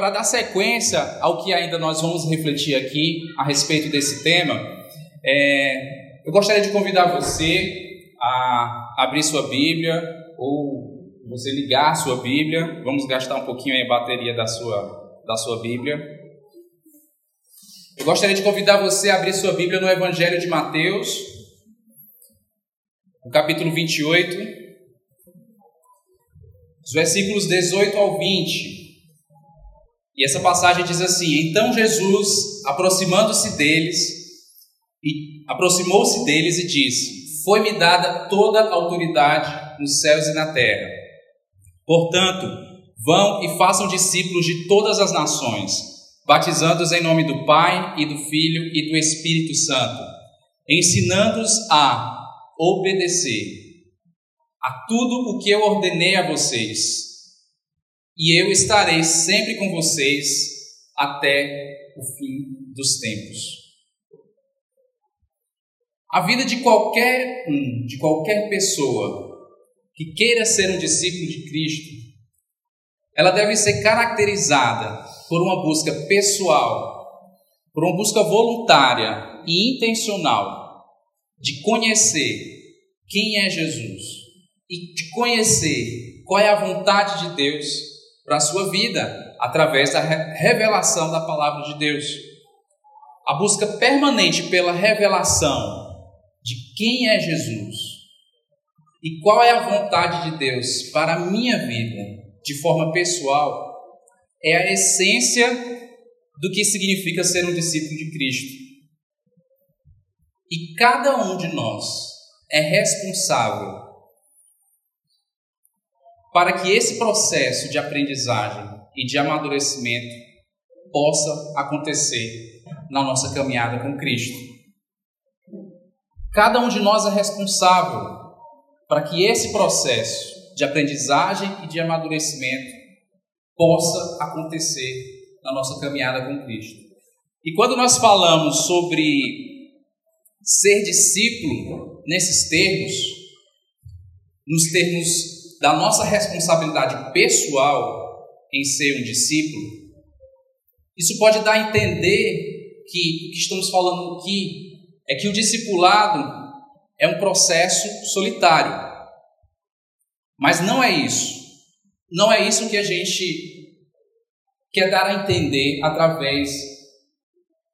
Para dar sequência ao que ainda nós vamos refletir aqui a respeito desse tema, é, eu gostaria de convidar você a abrir sua Bíblia ou você ligar sua Bíblia. Vamos gastar um pouquinho a bateria da sua, da sua Bíblia. Eu gostaria de convidar você a abrir sua Bíblia no Evangelho de Mateus, no capítulo 28, os versículos 18 ao 20. E essa passagem diz assim: Então Jesus, aproximando-se deles, e aproximou-se deles e disse: Foi-me dada toda a autoridade nos céus e na terra. Portanto, vão e façam discípulos de todas as nações, batizando-os em nome do Pai e do Filho e do Espírito Santo, ensinando-os a obedecer a tudo o que eu ordenei a vocês e eu estarei sempre com vocês até o fim dos tempos. A vida de qualquer um, de qualquer pessoa que queira ser um discípulo de Cristo, ela deve ser caracterizada por uma busca pessoal, por uma busca voluntária e intencional de conhecer quem é Jesus e de conhecer qual é a vontade de Deus para a sua vida através da revelação da palavra de Deus. A busca permanente pela revelação de quem é Jesus e qual é a vontade de Deus para a minha vida de forma pessoal é a essência do que significa ser um discípulo de Cristo. E cada um de nós é responsável para que esse processo de aprendizagem e de amadurecimento possa acontecer na nossa caminhada com Cristo. Cada um de nós é responsável para que esse processo de aprendizagem e de amadurecimento possa acontecer na nossa caminhada com Cristo. E quando nós falamos sobre ser discípulo nesses termos, nos termos da nossa responsabilidade pessoal em ser um discípulo, isso pode dar a entender que o que estamos falando aqui é que o discipulado é um processo solitário. Mas não é isso. Não é isso que a gente quer dar a entender através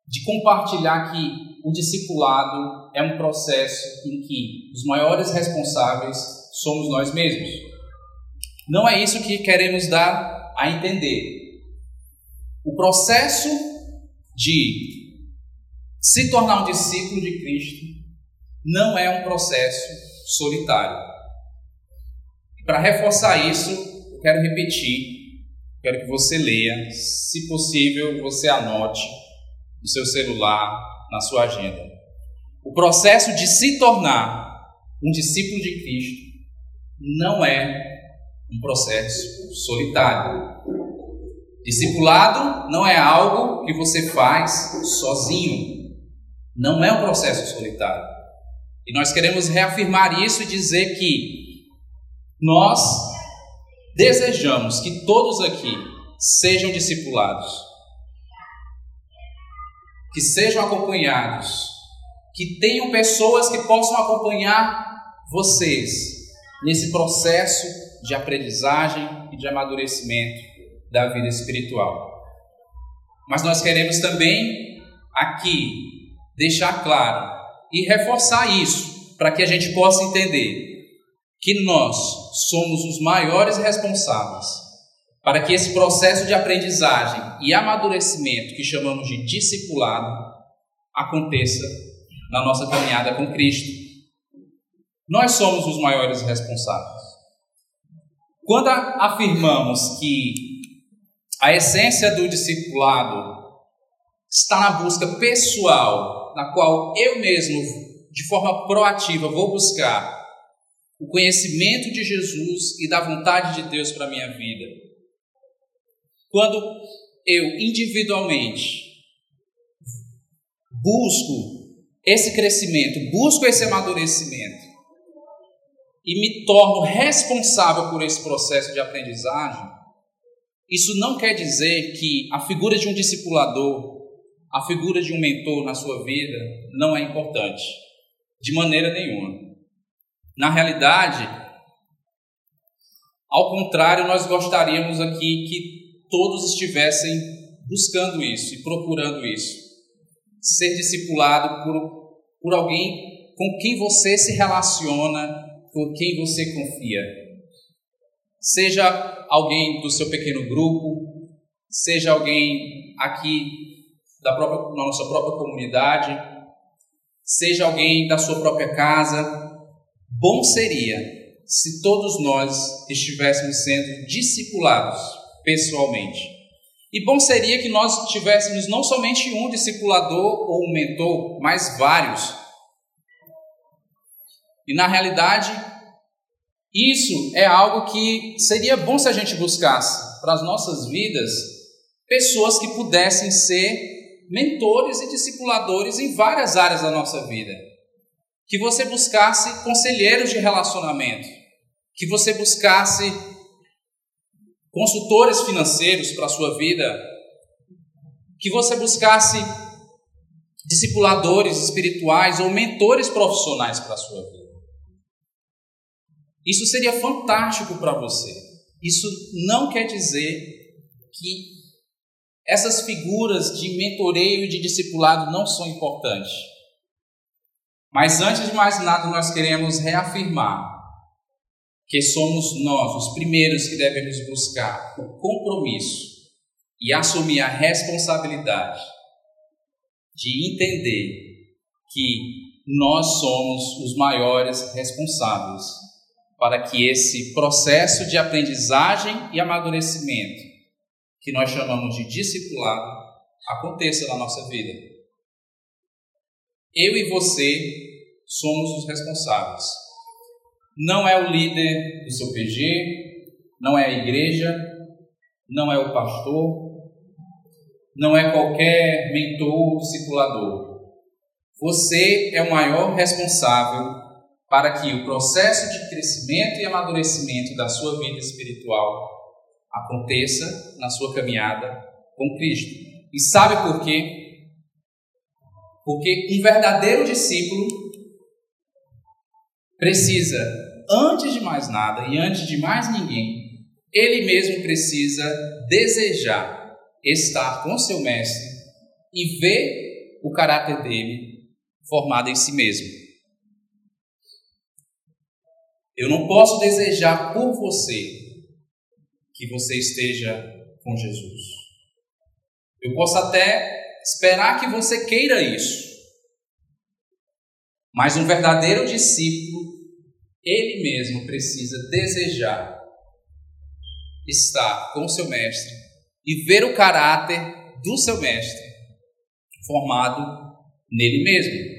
de compartilhar que o discipulado é um processo em que os maiores responsáveis somos nós mesmos. Não é isso que queremos dar a entender. O processo de se tornar um discípulo de Cristo não é um processo solitário. Para reforçar isso, eu quero repetir, quero que você leia, se possível, você anote no seu celular, na sua agenda. O processo de se tornar um discípulo de Cristo não é um processo solitário. Discipulado não é algo que você faz sozinho. Não é um processo solitário. E nós queremos reafirmar isso e dizer que nós desejamos que todos aqui sejam discipulados, que sejam acompanhados, que tenham pessoas que possam acompanhar vocês nesse processo de aprendizagem e de amadurecimento da vida espiritual. Mas nós queremos também aqui deixar claro e reforçar isso para que a gente possa entender que nós somos os maiores responsáveis para que esse processo de aprendizagem e amadurecimento que chamamos de discipulado aconteça na nossa caminhada com Cristo. Nós somos os maiores responsáveis. Quando afirmamos que a essência do discipulado está na busca pessoal, na qual eu mesmo, de forma proativa, vou buscar o conhecimento de Jesus e da vontade de Deus para a minha vida. Quando eu individualmente busco esse crescimento, busco esse amadurecimento, e me torno responsável por esse processo de aprendizagem, Isso não quer dizer que a figura de um discipulador, a figura de um mentor na sua vida não é importante, de maneira nenhuma. Na realidade, ao contrário, nós gostaríamos aqui que todos estivessem buscando isso e procurando isso. Ser discipulado por, por alguém com quem você se relaciona, com quem você confia. Seja alguém do seu pequeno grupo, seja alguém aqui da própria, na nossa própria comunidade, seja alguém da sua própria casa. Bom seria se todos nós estivéssemos sendo discipulados pessoalmente. E bom seria que nós tivéssemos não somente um discipulador ou um mentor, mas vários. E na realidade, isso é algo que seria bom se a gente buscasse para as nossas vidas pessoas que pudessem ser mentores e discipuladores em várias áreas da nossa vida. Que você buscasse conselheiros de relacionamento, que você buscasse consultores financeiros para a sua vida, que você buscasse discipuladores espirituais ou mentores profissionais para a sua vida. Isso seria fantástico para você. Isso não quer dizer que essas figuras de mentoreio e de discipulado não são importantes. Mas antes de mais nada, nós queremos reafirmar que somos nós os primeiros que devemos buscar o compromisso e assumir a responsabilidade de entender que nós somos os maiores responsáveis para que esse processo de aprendizagem e amadurecimento, que nós chamamos de discipulado, aconteça na nossa vida. Eu e você somos os responsáveis. Não é o líder do seu PG, não é a igreja, não é o pastor, não é qualquer mentor ou discipulador. Você é o maior responsável para que o processo de crescimento e amadurecimento da sua vida espiritual aconteça na sua caminhada com Cristo. E sabe por quê? Porque um verdadeiro discípulo precisa, antes de mais nada e antes de mais ninguém, ele mesmo precisa desejar estar com seu mestre e ver o caráter dele formado em si mesmo. Eu não posso desejar por você que você esteja com Jesus. Eu posso até esperar que você queira isso. Mas um verdadeiro discípulo, ele mesmo precisa desejar estar com o seu mestre e ver o caráter do seu mestre formado nele mesmo.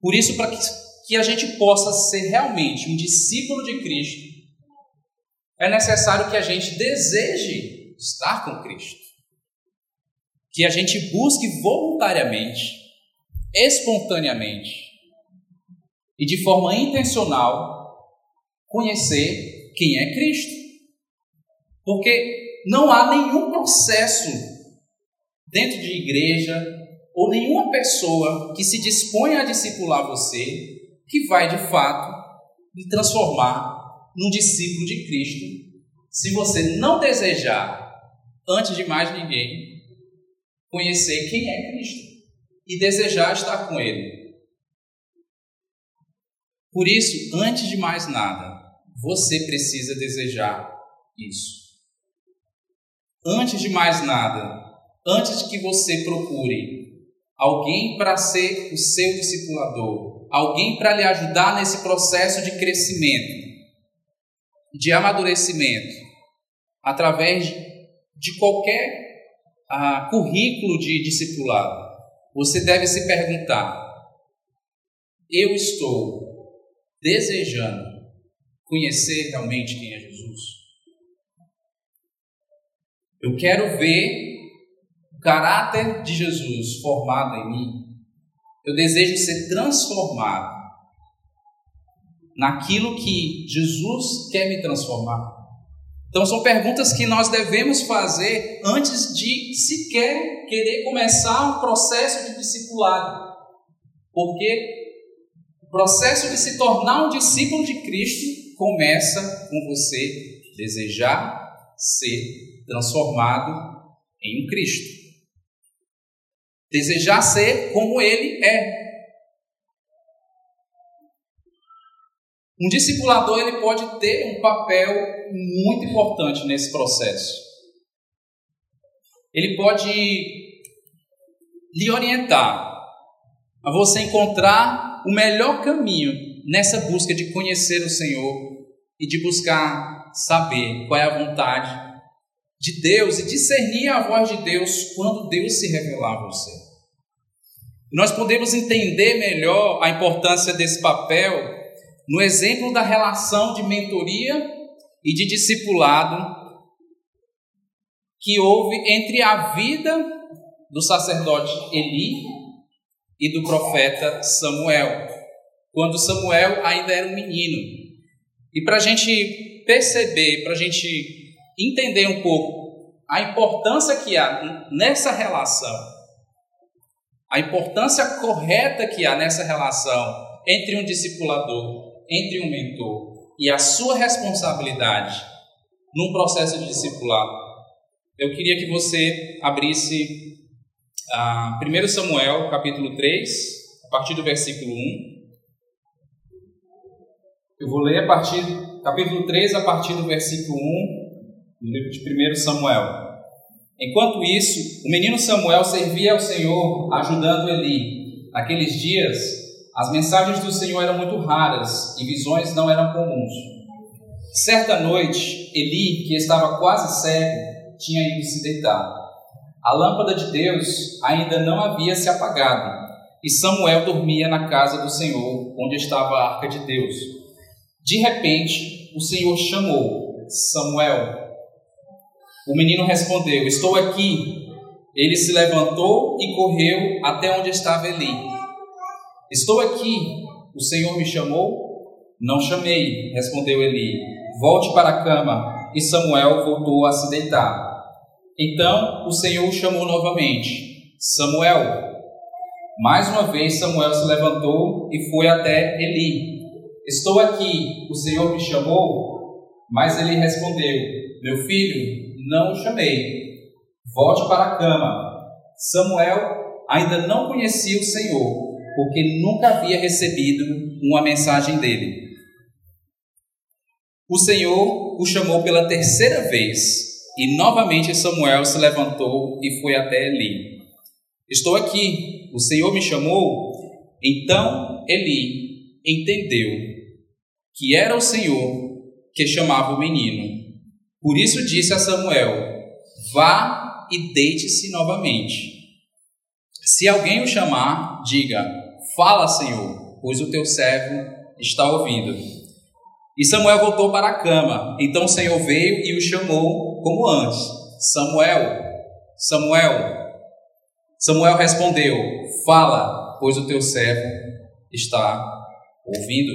Por isso, para que a gente possa ser realmente um discípulo de Cristo, é necessário que a gente deseje estar com Cristo que a gente busque voluntariamente, espontaneamente e de forma intencional conhecer quem é Cristo. Porque não há nenhum processo dentro de igreja ou nenhuma pessoa que se disponha a discipular você que vai de fato lhe transformar num discípulo de Cristo se você não desejar, antes de mais ninguém, conhecer quem é Cristo e desejar estar com Ele. Por isso, antes de mais nada, você precisa desejar isso. Antes de mais nada, antes de que você procure alguém para ser o seu discipulador, alguém para lhe ajudar nesse processo de crescimento, de amadurecimento, através de qualquer a currículo de discipulado, você deve se perguntar: eu estou desejando conhecer realmente quem é Jesus? Eu quero ver o caráter de Jesus formado em mim. Eu desejo ser transformado naquilo que Jesus quer me transformar. Então, são perguntas que nós devemos fazer antes de sequer querer começar um processo de discipulado. Porque o processo de se tornar um discípulo de Cristo começa com você desejar ser transformado em um Cristo. Desejar ser como ele é. Um discipulador ele pode ter um papel muito importante nesse processo. Ele pode lhe orientar a você encontrar o melhor caminho nessa busca de conhecer o Senhor e de buscar saber qual é a vontade de Deus e discernir a voz de Deus quando Deus se revelar a você. Nós podemos entender melhor a importância desse papel no exemplo da relação de mentoria e de discipulado que houve entre a vida do sacerdote Eli e do profeta Samuel, quando Samuel ainda era um menino. E para a gente perceber, para a gente entender um pouco a importância que há nessa relação, a importância correta que há nessa relação entre um discipulador entre um mentor e a sua responsabilidade num processo de discipulado, eu queria que você abrisse a 1 Samuel, capítulo 3, a partir do versículo 1. Eu vou ler a partir, capítulo 3, a partir do versículo 1, no livro de 1 Samuel. Enquanto isso, o menino Samuel servia ao Senhor, ajudando Eli. Naqueles dias, as mensagens do Senhor eram muito raras e visões não eram comuns. Certa noite, Eli, que estava quase cego, tinha ido se deitar. A lâmpada de Deus ainda não havia se apagado, e Samuel dormia na casa do Senhor, onde estava a arca de Deus. De repente, o Senhor chamou: Samuel. O menino respondeu: Estou aqui. Ele se levantou e correu até onde estava Eli. Estou aqui, o Senhor me chamou? Não chamei, respondeu Eli. Volte para a cama. E Samuel voltou a se deitar. Então o Senhor o chamou novamente: Samuel. Mais uma vez Samuel se levantou e foi até Eli. Estou aqui, o Senhor me chamou? Mas ele respondeu: Meu filho, não o chamei. Volte para a cama. Samuel ainda não conhecia o Senhor porque nunca havia recebido uma mensagem dele. O Senhor o chamou pela terceira vez e novamente Samuel se levantou e foi até Eli. Estou aqui, o Senhor me chamou. Então Eli entendeu que era o Senhor que chamava o menino. Por isso disse a Samuel: Vá e deite-se novamente. Se alguém o chamar, diga: Fala, Senhor, pois o teu servo está ouvindo. E Samuel voltou para a cama. Então o Senhor veio e o chamou como antes: Samuel, Samuel. Samuel respondeu: Fala, pois o teu servo está ouvindo.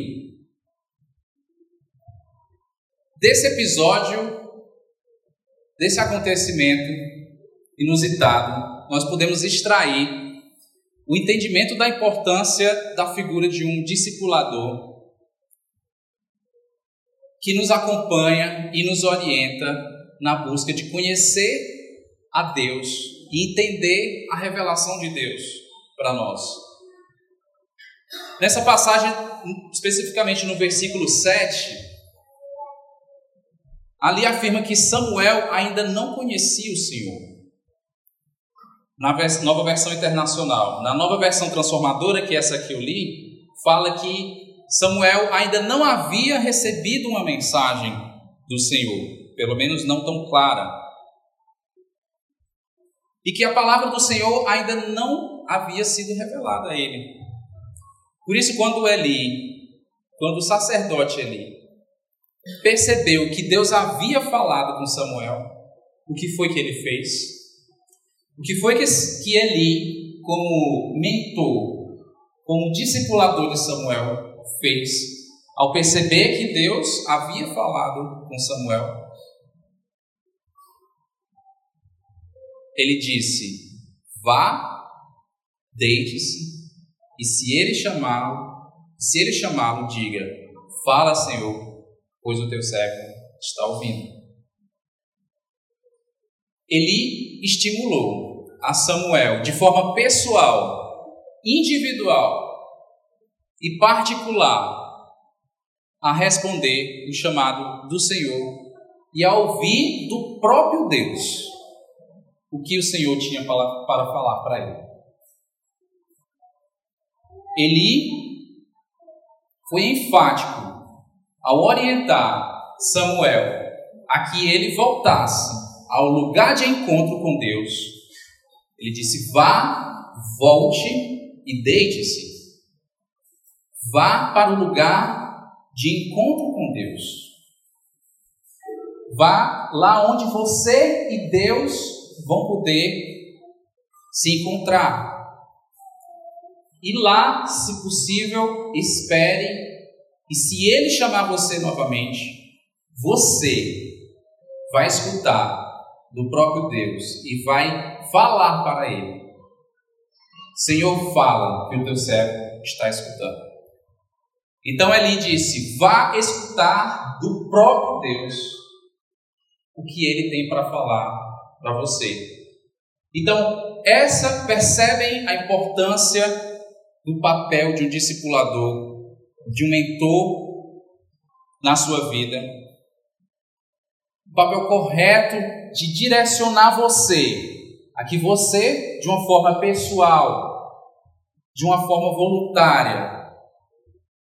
Desse episódio, desse acontecimento inusitado, nós podemos extrair o entendimento da importância da figura de um discipulador que nos acompanha e nos orienta na busca de conhecer a Deus e entender a revelação de Deus para nós. Nessa passagem, especificamente no versículo 7, ali afirma que Samuel ainda não conhecia o Senhor na nova versão internacional. Na nova versão transformadora, que é essa que eu li, fala que Samuel ainda não havia recebido uma mensagem do Senhor, pelo menos não tão clara. E que a palavra do Senhor ainda não havia sido revelada a ele. Por isso, quando Eli, quando o sacerdote Eli, percebeu que Deus havia falado com Samuel, o que foi que ele fez? O que foi que, que Eli, como mentor, como discipulador de Samuel, fez ao perceber que Deus havia falado com Samuel? Ele disse: Vá, deite-se, e se ele chamá-lo, se ele chamá-lo, diga: Fala, Senhor, pois o teu servo está ouvindo. Ele estimulou a Samuel de forma pessoal, individual e particular a responder o chamado do Senhor e a ouvir do próprio Deus o que o Senhor tinha para, para falar para ele. Eli foi enfático ao orientar Samuel a que ele voltasse ao lugar de encontro com Deus. Ele disse: Vá, volte e deite-se. Vá para o lugar de encontro com Deus. Vá lá onde você e Deus vão poder se encontrar. E lá, se possível, espere. E se ele chamar você novamente, você vai escutar do próprio Deus e vai falar para ele. Senhor, fala que o teu servo está escutando. Então ele disse: vá escutar do próprio Deus o que ele tem para falar para você. Então, essa percebem a importância do papel de um discipulador, de um mentor na sua vida. O papel correto de direcionar você a que você, de uma forma pessoal, de uma forma voluntária,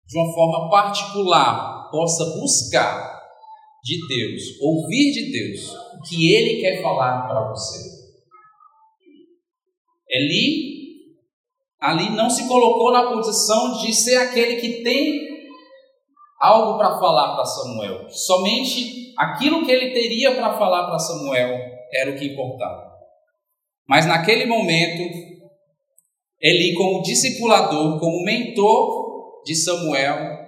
de uma forma particular, possa buscar de Deus, ouvir de Deus o que Ele quer falar para você. Eli, ali não se colocou na posição de ser aquele que tem algo para falar para Samuel. Somente aquilo que ele teria para falar para Samuel era o que importava. Mas naquele momento, Eli, como discipulador, como mentor de Samuel,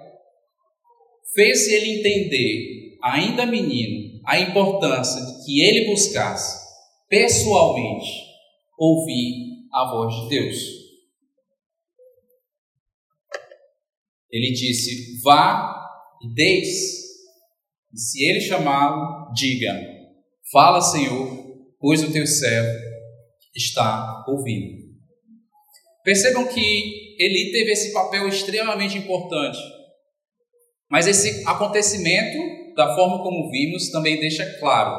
fez ele entender ainda menino, a importância de que ele buscasse pessoalmente ouvir a voz de Deus. Ele disse: Vá e deite e se ele chamá-lo, diga: Fala, Senhor, pois o teu servo está ouvindo. Percebam que Eli teve esse papel extremamente importante. Mas esse acontecimento da forma como vimos, também deixa claro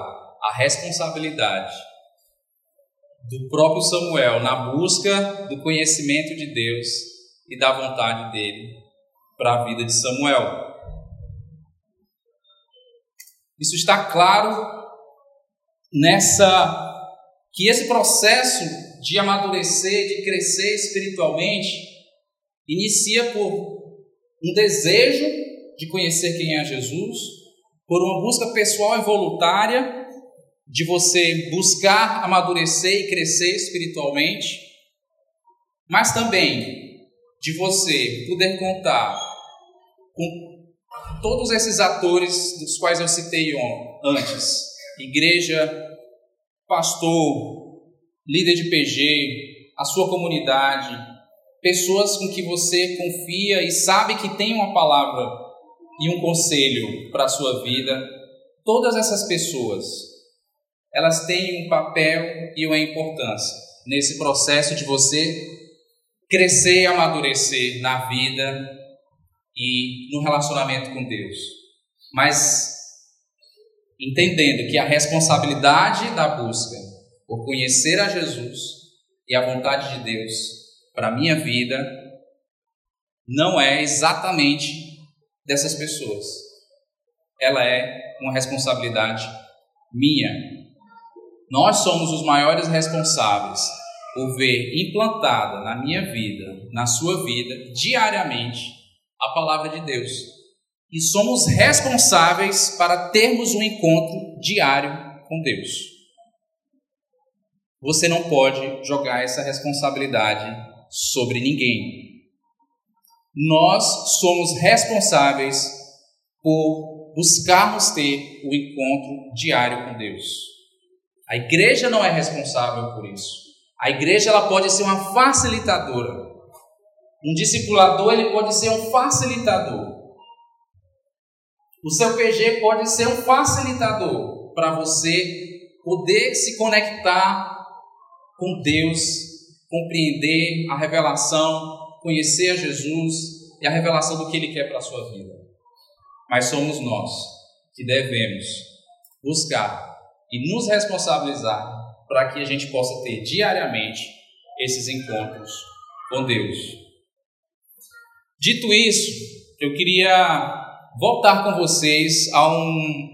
a responsabilidade do próprio Samuel na busca do conhecimento de Deus e da vontade dele para a vida de Samuel. Isso está claro nessa que esse processo de amadurecer, de crescer espiritualmente, inicia por um desejo de conhecer quem é Jesus, por uma busca pessoal e voluntária de você buscar amadurecer e crescer espiritualmente, mas também de você poder contar com todos esses atores dos quais eu citei antes: igreja, pastor, líder de PG, a sua comunidade, pessoas com que você confia e sabe que tem uma palavra e um conselho para a sua vida, todas essas pessoas, elas têm um papel e uma importância nesse processo de você crescer e amadurecer na vida e no relacionamento com Deus. Mas entendendo que a responsabilidade da busca por conhecer a Jesus e a vontade de Deus para a minha vida não é exatamente dessas pessoas. Ela é uma responsabilidade minha. Nós somos os maiores responsáveis por ver implantada na minha vida, na sua vida, diariamente, a palavra de Deus. E somos responsáveis para termos um encontro diário com Deus. Você não pode jogar essa responsabilidade sobre ninguém nós somos responsáveis por buscarmos ter o encontro diário com Deus. A igreja não é responsável por isso. A igreja ela pode ser uma facilitadora. Um discipulador ele pode ser um facilitador. O seu PG pode ser um facilitador para você poder se conectar com Deus, compreender a revelação, conhecer Jesus e a revelação do que Ele quer para a sua vida. Mas somos nós que devemos buscar e nos responsabilizar para que a gente possa ter diariamente esses encontros com Deus. Dito isso, eu queria voltar com vocês a um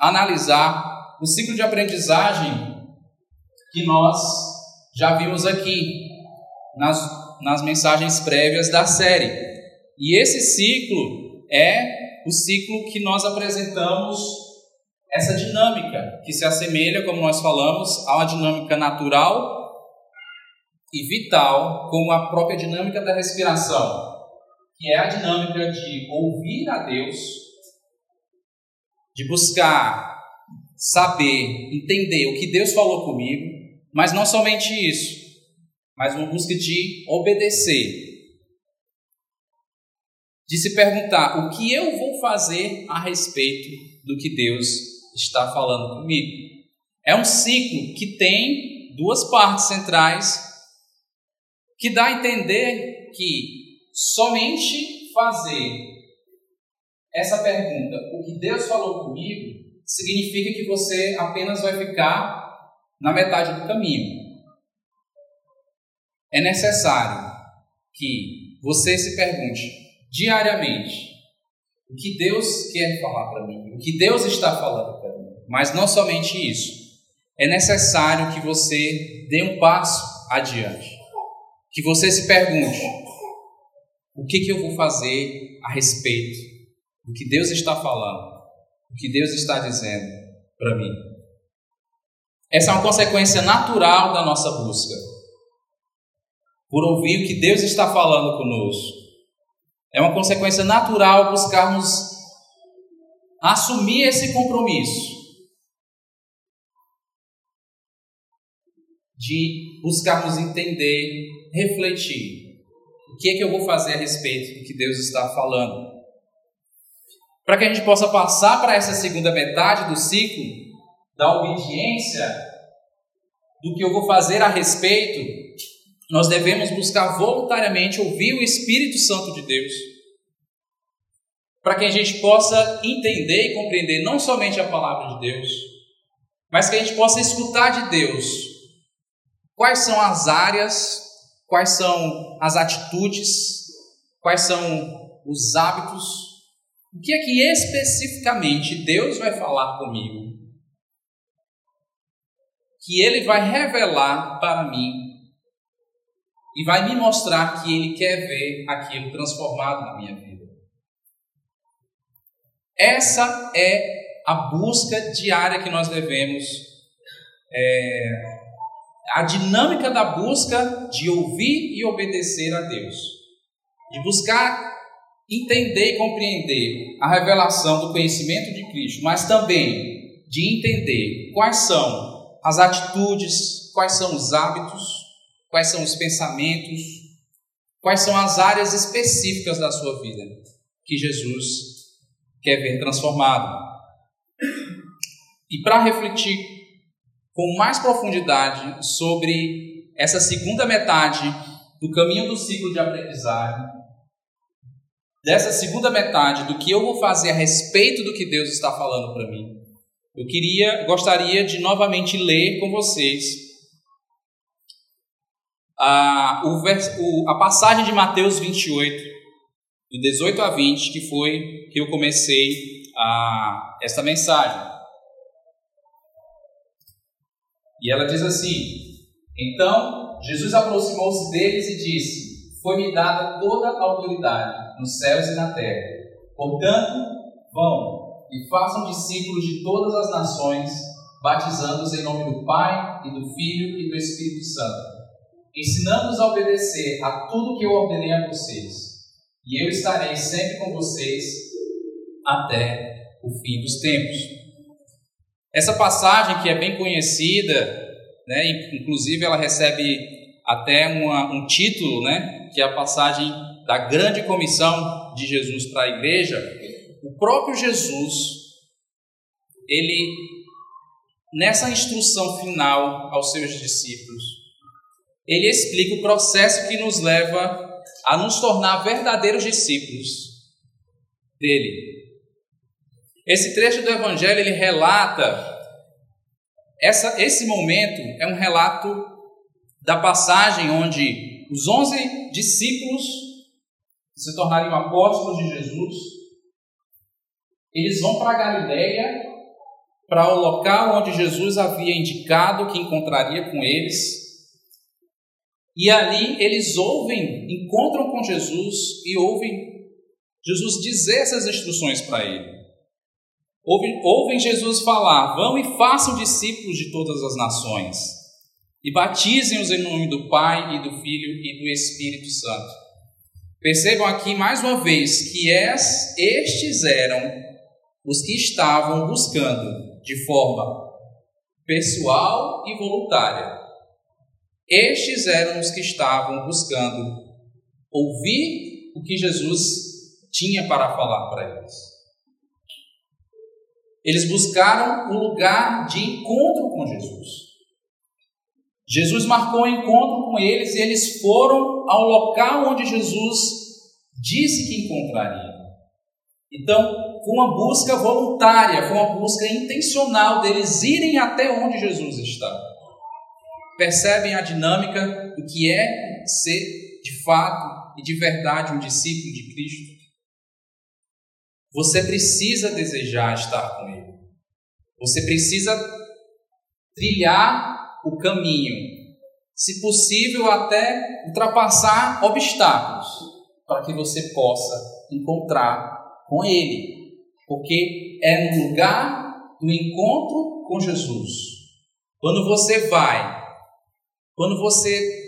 analisar o ciclo de aprendizagem que nós já vimos aqui nas, nas mensagens prévias da série. E esse ciclo é o ciclo que nós apresentamos essa dinâmica que se assemelha, como nós falamos, a uma dinâmica natural e vital, como a própria dinâmica da respiração que é a dinâmica de ouvir a Deus, de buscar saber, entender o que Deus falou comigo, mas não somente isso, mas uma busca de obedecer, de se perguntar o que eu vou fazer a respeito do que Deus está falando comigo. É um ciclo que tem duas partes centrais que dá a entender que somente fazer essa pergunta, o que Deus falou comigo, significa que você apenas vai ficar na metade do caminho. É necessário que você se pergunte diariamente o que Deus quer falar para mim, o que Deus está falando para mim. Mas não somente isso. É necessário que você dê um passo adiante. Que você se pergunte: o que, que eu vou fazer a respeito do que Deus está falando, o que Deus está dizendo para mim. Essa é uma consequência natural da nossa busca. Por ouvir o que Deus está falando conosco. É uma consequência natural buscarmos assumir esse compromisso de buscarmos entender, refletir o que é que eu vou fazer a respeito do que Deus está falando? Para que a gente possa passar para essa segunda metade do ciclo da obediência, do que eu vou fazer a respeito, nós devemos buscar voluntariamente ouvir o Espírito Santo de Deus. Para que a gente possa entender e compreender não somente a palavra de Deus, mas que a gente possa escutar de Deus quais são as áreas quais são as atitudes, quais são os hábitos, o que é que especificamente Deus vai falar comigo, que Ele vai revelar para mim? E vai me mostrar que Ele quer ver aquilo transformado na minha vida. Essa é a busca diária que nós devemos é, a dinâmica da busca de ouvir e obedecer a Deus, de buscar entender e compreender a revelação do conhecimento de Cristo, mas também de entender quais são as atitudes, quais são os hábitos, quais são os pensamentos, quais são as áreas específicas da sua vida que Jesus quer ver transformado. E para refletir com mais profundidade sobre essa segunda metade do caminho do ciclo de aprendizagem, dessa segunda metade do que eu vou fazer a respeito do que Deus está falando para mim. Eu queria, gostaria de novamente ler com vocês a, o, o, a passagem de Mateus 28, do 18 a 20, que foi que eu comecei a, esta mensagem. E ela diz assim: Então Jesus aproximou-se deles e disse: Foi-me dada toda a autoridade nos céus e na terra. Portanto, vão e façam discípulos de todas as nações, batizando-os em nome do Pai e do Filho e do Espírito Santo, ensinando-os a obedecer a tudo que eu ordenei a vocês. E eu estarei sempre com vocês até o fim dos tempos. Essa passagem que é bem conhecida, né, inclusive ela recebe até uma, um título, né, que é a passagem da grande comissão de Jesus para a igreja. O próprio Jesus, ele nessa instrução final aos seus discípulos, ele explica o processo que nos leva a nos tornar verdadeiros discípulos dele. Esse trecho do Evangelho ele relata essa, esse momento é um relato da passagem onde os onze discípulos se tornariam apóstolos de Jesus, eles vão para Galiléia para o local onde Jesus havia indicado que encontraria com eles. E ali eles ouvem, encontram com Jesus e ouvem Jesus dizer essas instruções para ele. Ouvem, ouvem Jesus falar: Vão e façam discípulos de todas as nações, e batizem-os em nome do Pai e do Filho e do Espírito Santo. Percebam aqui mais uma vez que estes eram os que estavam buscando de forma pessoal e voluntária. Estes eram os que estavam buscando ouvir o que Jesus tinha para falar para eles. Eles buscaram um lugar de encontro com Jesus. Jesus marcou um encontro com eles e eles foram ao local onde Jesus disse que encontraria. Então, foi uma busca voluntária, foi uma busca intencional deles irem até onde Jesus está. Percebem a dinâmica do que é ser de fato e de verdade um discípulo de Cristo? Você precisa desejar estar com Ele. Você precisa trilhar o caminho, se possível, até ultrapassar obstáculos, para que você possa encontrar com Ele porque é no lugar do encontro com Jesus. Quando você vai, quando você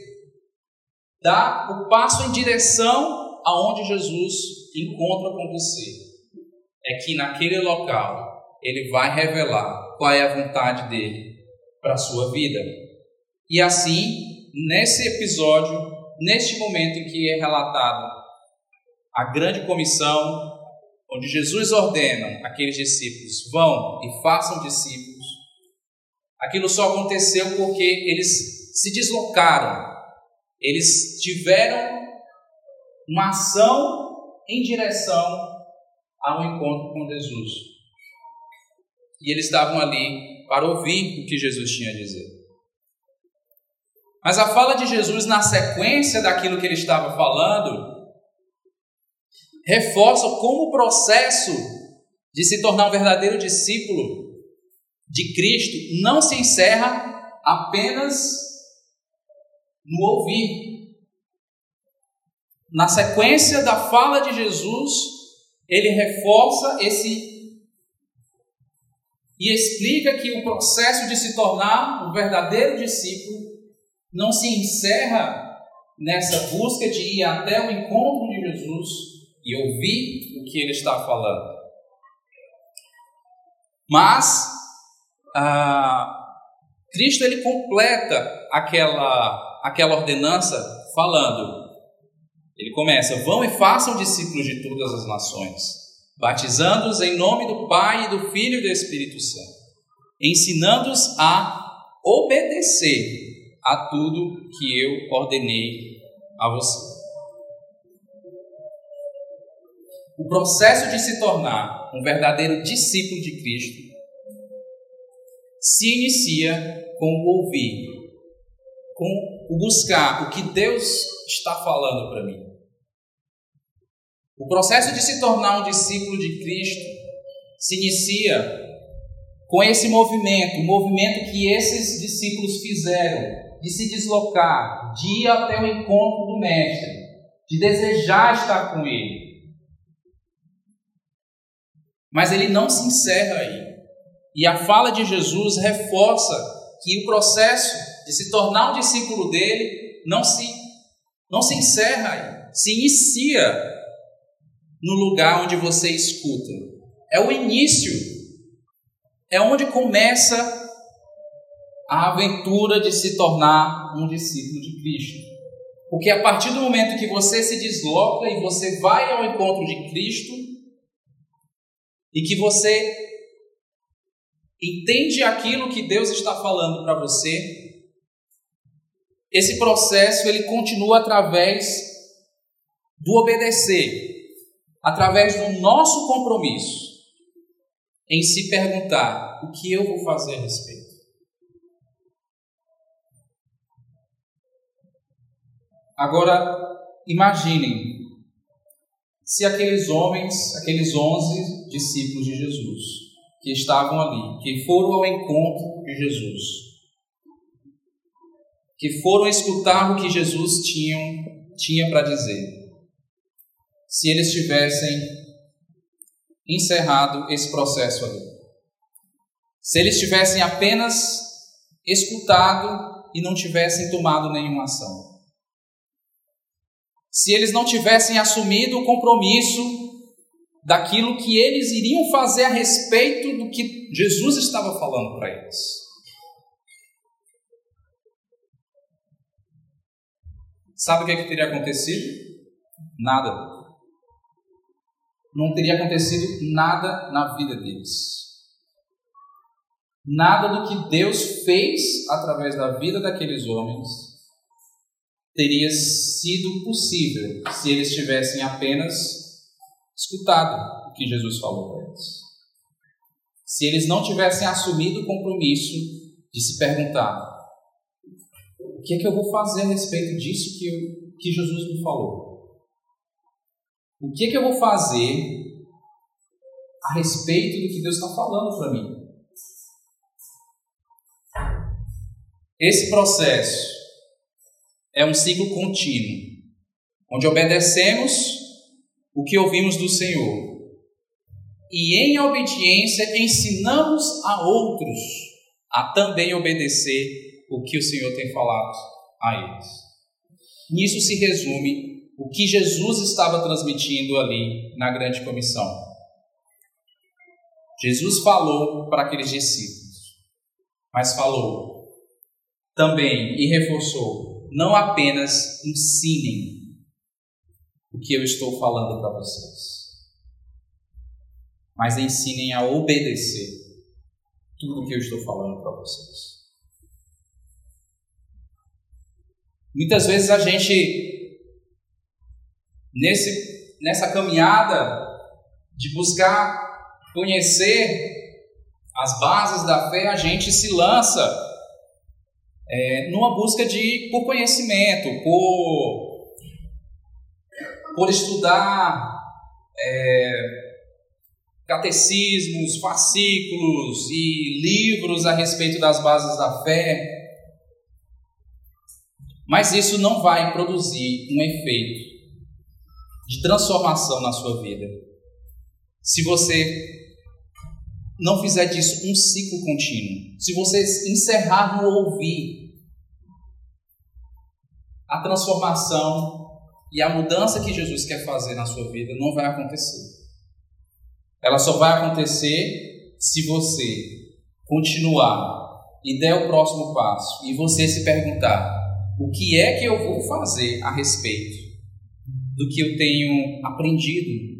dá o passo em direção aonde Jesus encontra com você, é que naquele local ele vai revelar qual é a vontade dele para a sua vida. E assim, nesse episódio, neste momento em que é relatado a grande comissão onde Jesus ordena aqueles discípulos: vão e façam discípulos, aquilo só aconteceu porque eles se deslocaram, eles tiveram uma ação em direção ao encontro com Jesus. E eles estavam ali para ouvir o que Jesus tinha a dizer. Mas a fala de Jesus, na sequência daquilo que ele estava falando, reforça como o processo de se tornar um verdadeiro discípulo de Cristo não se encerra apenas no ouvir. Na sequência da fala de Jesus, ele reforça esse e explica que o processo de se tornar um verdadeiro discípulo não se encerra nessa busca de ir até o encontro de Jesus, e ouvir o que ele está falando. Mas ah, Cristo ele completa aquela, aquela ordenança falando. Ele começa: Vão e façam discípulos de todas as nações, batizando-os em nome do Pai, e do Filho e do Espírito Santo, ensinando-os a obedecer a tudo que eu ordenei a vocês. O processo de se tornar um verdadeiro discípulo de Cristo se inicia com o ouvir, com o buscar o que Deus está falando para mim. O processo de se tornar um discípulo de Cristo se inicia com esse movimento, o movimento que esses discípulos fizeram de se deslocar, de ir até o encontro do Mestre, de desejar estar com Ele. Mas ele não se encerra aí. E a fala de Jesus reforça que o processo de se tornar um discípulo dele não se, não se encerra aí, se inicia no lugar onde você escuta. É o início, é onde começa a aventura de se tornar um discípulo de Cristo. Porque a partir do momento que você se desloca e você vai ao encontro de Cristo, e que você entende aquilo que Deus está falando para você, esse processo ele continua através do obedecer, através do nosso compromisso em se perguntar o que eu vou fazer a respeito. Agora, imaginem se aqueles homens, aqueles onze discípulos de Jesus, que estavam ali, que foram ao encontro de Jesus, que foram escutar o que Jesus tinha, tinha para dizer, se eles tivessem encerrado esse processo ali, se eles tivessem apenas escutado e não tivessem tomado nenhuma ação se eles não tivessem assumido o compromisso daquilo que eles iriam fazer a respeito do que Jesus estava falando para eles. Sabe o que, é que teria acontecido? Nada. Não teria acontecido nada na vida deles. Nada do que Deus fez através da vida daqueles homens teria sido possível se eles tivessem apenas escutado o que Jesus falou para eles. Se eles não tivessem assumido o compromisso de se perguntar: o que é que eu vou fazer a respeito disso que, eu, que Jesus me falou? O que é que eu vou fazer a respeito do que Deus está falando para mim? Esse processo é um ciclo contínuo, onde obedecemos o que ouvimos do Senhor e, em obediência, ensinamos a outros a também obedecer o que o Senhor tem falado a eles. Nisso se resume o que Jesus estava transmitindo ali na grande comissão. Jesus falou para aqueles discípulos, mas falou também e reforçou não apenas ensinem o que eu estou falando para vocês, mas ensinem a obedecer tudo o que eu estou falando para vocês. Muitas vezes a gente, nesse, nessa caminhada de buscar conhecer as bases da fé, a gente se lança é, numa busca de por conhecimento, por, por estudar é, catecismos, fascículos e livros a respeito das bases da fé. Mas isso não vai produzir um efeito de transformação na sua vida. Se você não fizer disso um ciclo contínuo, se você encerrar no ouvir, a transformação e a mudança que Jesus quer fazer na sua vida não vai acontecer. Ela só vai acontecer se você continuar e der o próximo passo e você se perguntar: o que é que eu vou fazer a respeito do que eu tenho aprendido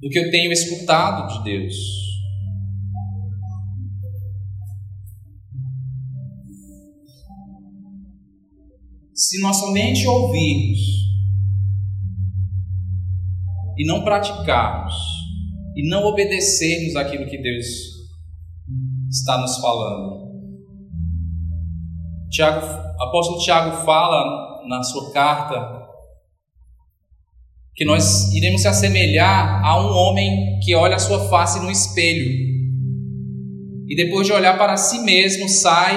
do que eu tenho escutado de Deus. Se nós somente ouvirmos e não praticarmos e não obedecermos aquilo que Deus está nos falando. Tiago, apóstolo Tiago fala na sua carta que nós iremos se assemelhar a um homem que olha a sua face no espelho e depois de olhar para si mesmo sai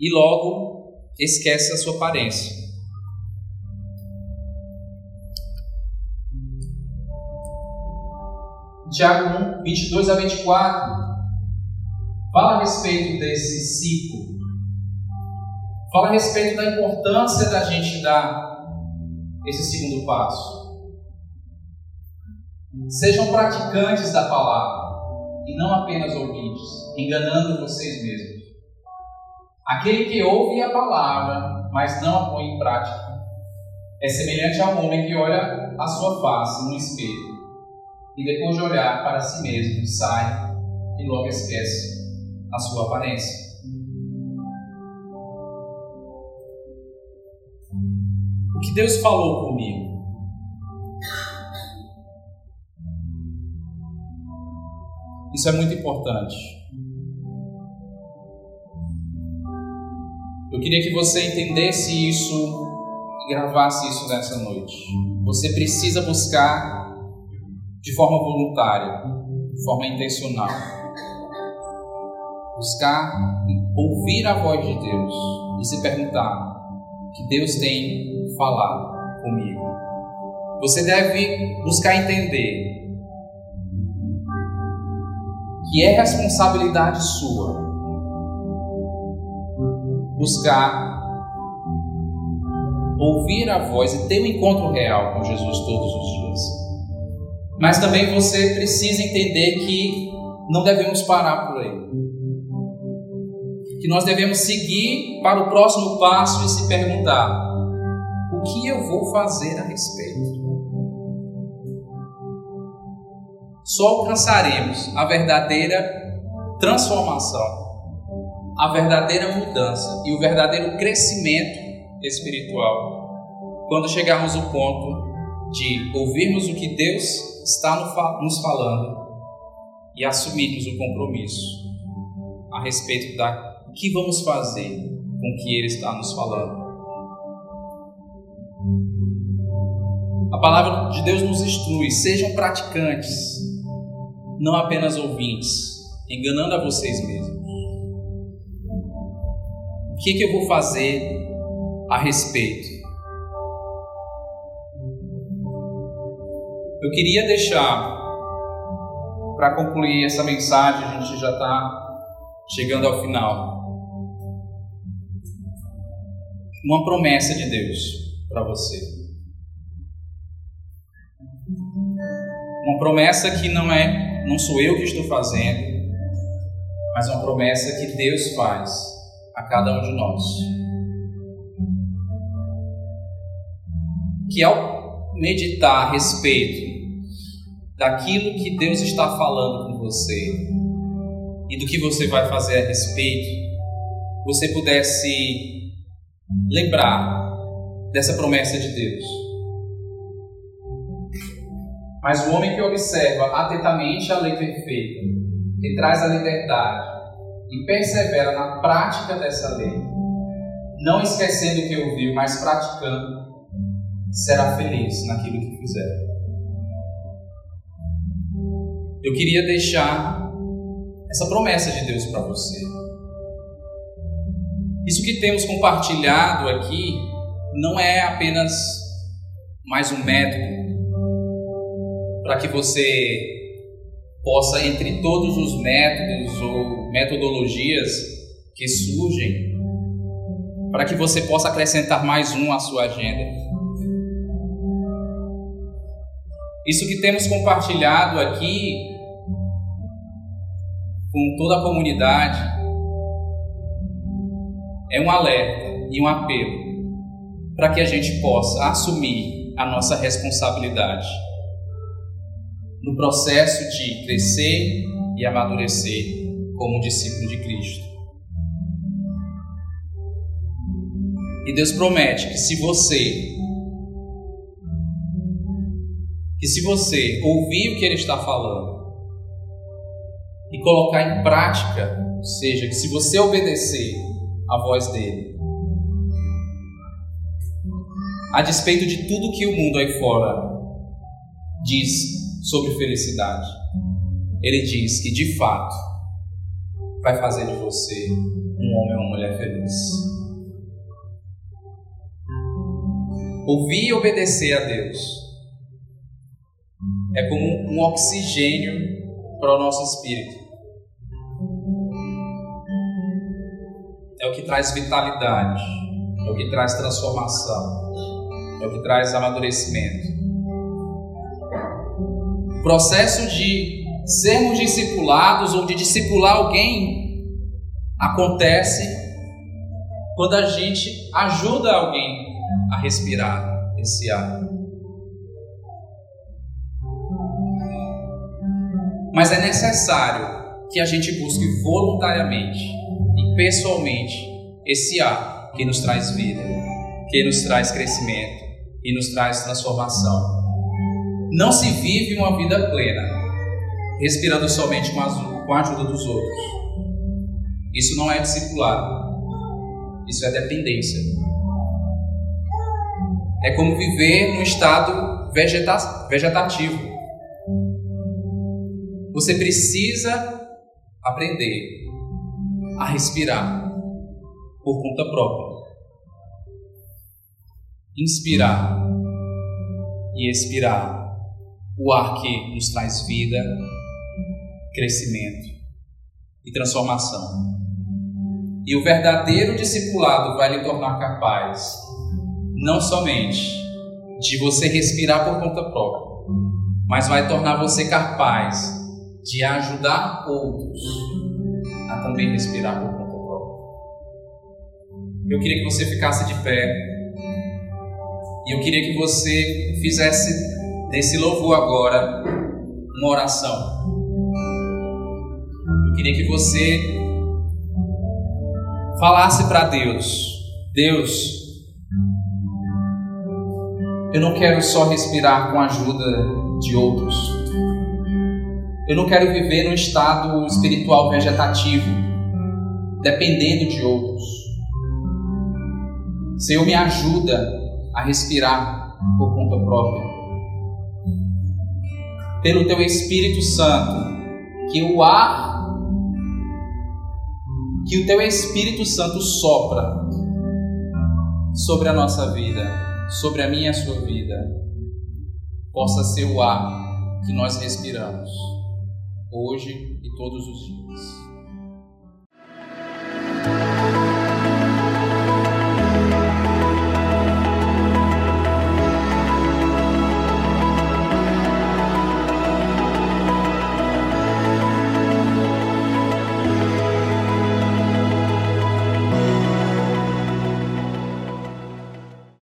e logo esquece a sua aparência. Tiago 1, 22 a 24 fala a respeito desse ciclo, fala a respeito da importância da gente dar esse segundo passo. Sejam praticantes da palavra e não apenas ouvintes, enganando vocês mesmos. Aquele que ouve a palavra, mas não a põe em prática, é semelhante a um homem que olha a sua face no espelho e depois de olhar para si mesmo sai e logo esquece a sua aparência. O que Deus falou comigo? Isso é muito importante. Eu queria que você entendesse isso e gravasse isso nessa noite. Você precisa buscar de forma voluntária, de forma intencional. Buscar ouvir a voz de Deus e se perguntar que Deus tem falado comigo. Você deve buscar entender que é responsabilidade sua buscar ouvir a voz e ter um encontro real com Jesus todos os dias. Mas também você precisa entender que não devemos parar por aí. Que nós devemos seguir para o próximo passo e se perguntar: o que eu vou fazer a respeito? Só alcançaremos a verdadeira transformação, a verdadeira mudança e o verdadeiro crescimento espiritual quando chegarmos ao ponto de ouvirmos o que Deus está nos falando e assumirmos o compromisso a respeito da que vamos fazer com o que Ele está nos falando. A palavra de Deus nos instrui: sejam praticantes, não apenas ouvintes, enganando a vocês mesmos. O que, que eu vou fazer a respeito. Eu queria deixar, para concluir essa mensagem, a gente já está chegando ao final, uma promessa de Deus para você. Uma promessa que não é, não sou eu que estou fazendo, mas uma promessa que Deus faz a cada um de nós. que ao meditar a respeito daquilo que Deus está falando com você e do que você vai fazer a respeito, você pudesse lembrar dessa promessa de Deus. Mas o homem que observa atentamente a lei perfeita, que traz a liberdade e persevera na prática dessa lei, não esquecendo o que ouviu, mas praticando, será feliz naquilo que fizer. Eu queria deixar essa promessa de Deus para você. Isso que temos compartilhado aqui não é apenas mais um método para que você possa, entre todos os métodos ou metodologias que surgem, para que você possa acrescentar mais um à sua agenda. Isso que temos compartilhado aqui com toda a comunidade é um alerta e um apelo para que a gente possa assumir a nossa responsabilidade no processo de crescer e amadurecer como discípulo de Cristo. E Deus promete que se você que se você ouvir o que ele está falando e colocar em prática, ou seja, que se você obedecer a voz dele, a despeito de tudo que o mundo aí fora diz sobre felicidade, ele diz que de fato vai fazer de você um homem ou uma mulher feliz. Ouvir e obedecer a Deus é como um oxigênio para o nosso espírito. É o que traz vitalidade, é o que traz transformação, é o que traz amadurecimento. Processo de sermos discipulados ou de discipular alguém acontece quando a gente ajuda alguém a respirar esse ar. Mas é necessário que a gente busque voluntariamente e pessoalmente esse ar que nos traz vida, que nos traz crescimento e nos traz transformação. Não se vive uma vida plena respirando somente com a ajuda dos outros. Isso não é discipulado. Isso é dependência. É como viver num estado vegeta vegetativo. Você precisa aprender a respirar por conta própria. Inspirar e expirar o ar que nos traz vida, crescimento e transformação. E o verdadeiro discipulado vai lhe tornar capaz, não somente de você respirar por conta própria, mas vai tornar você capaz de ajudar outros a também respirar por conta própria. Eu queria que você ficasse de pé e eu queria que você fizesse desse louvor agora uma oração. Eu queria que você falasse para Deus: Deus, eu não quero só respirar com a ajuda de outros. Eu não quero viver num estado espiritual vegetativo, dependendo de outros. Senhor, me ajuda a respirar por conta própria. Pelo Teu Espírito Santo, que o ar, que o Teu Espírito Santo sopra sobre a nossa vida, sobre a minha e a sua vida, possa ser o ar que nós respiramos hoje e todos os dias.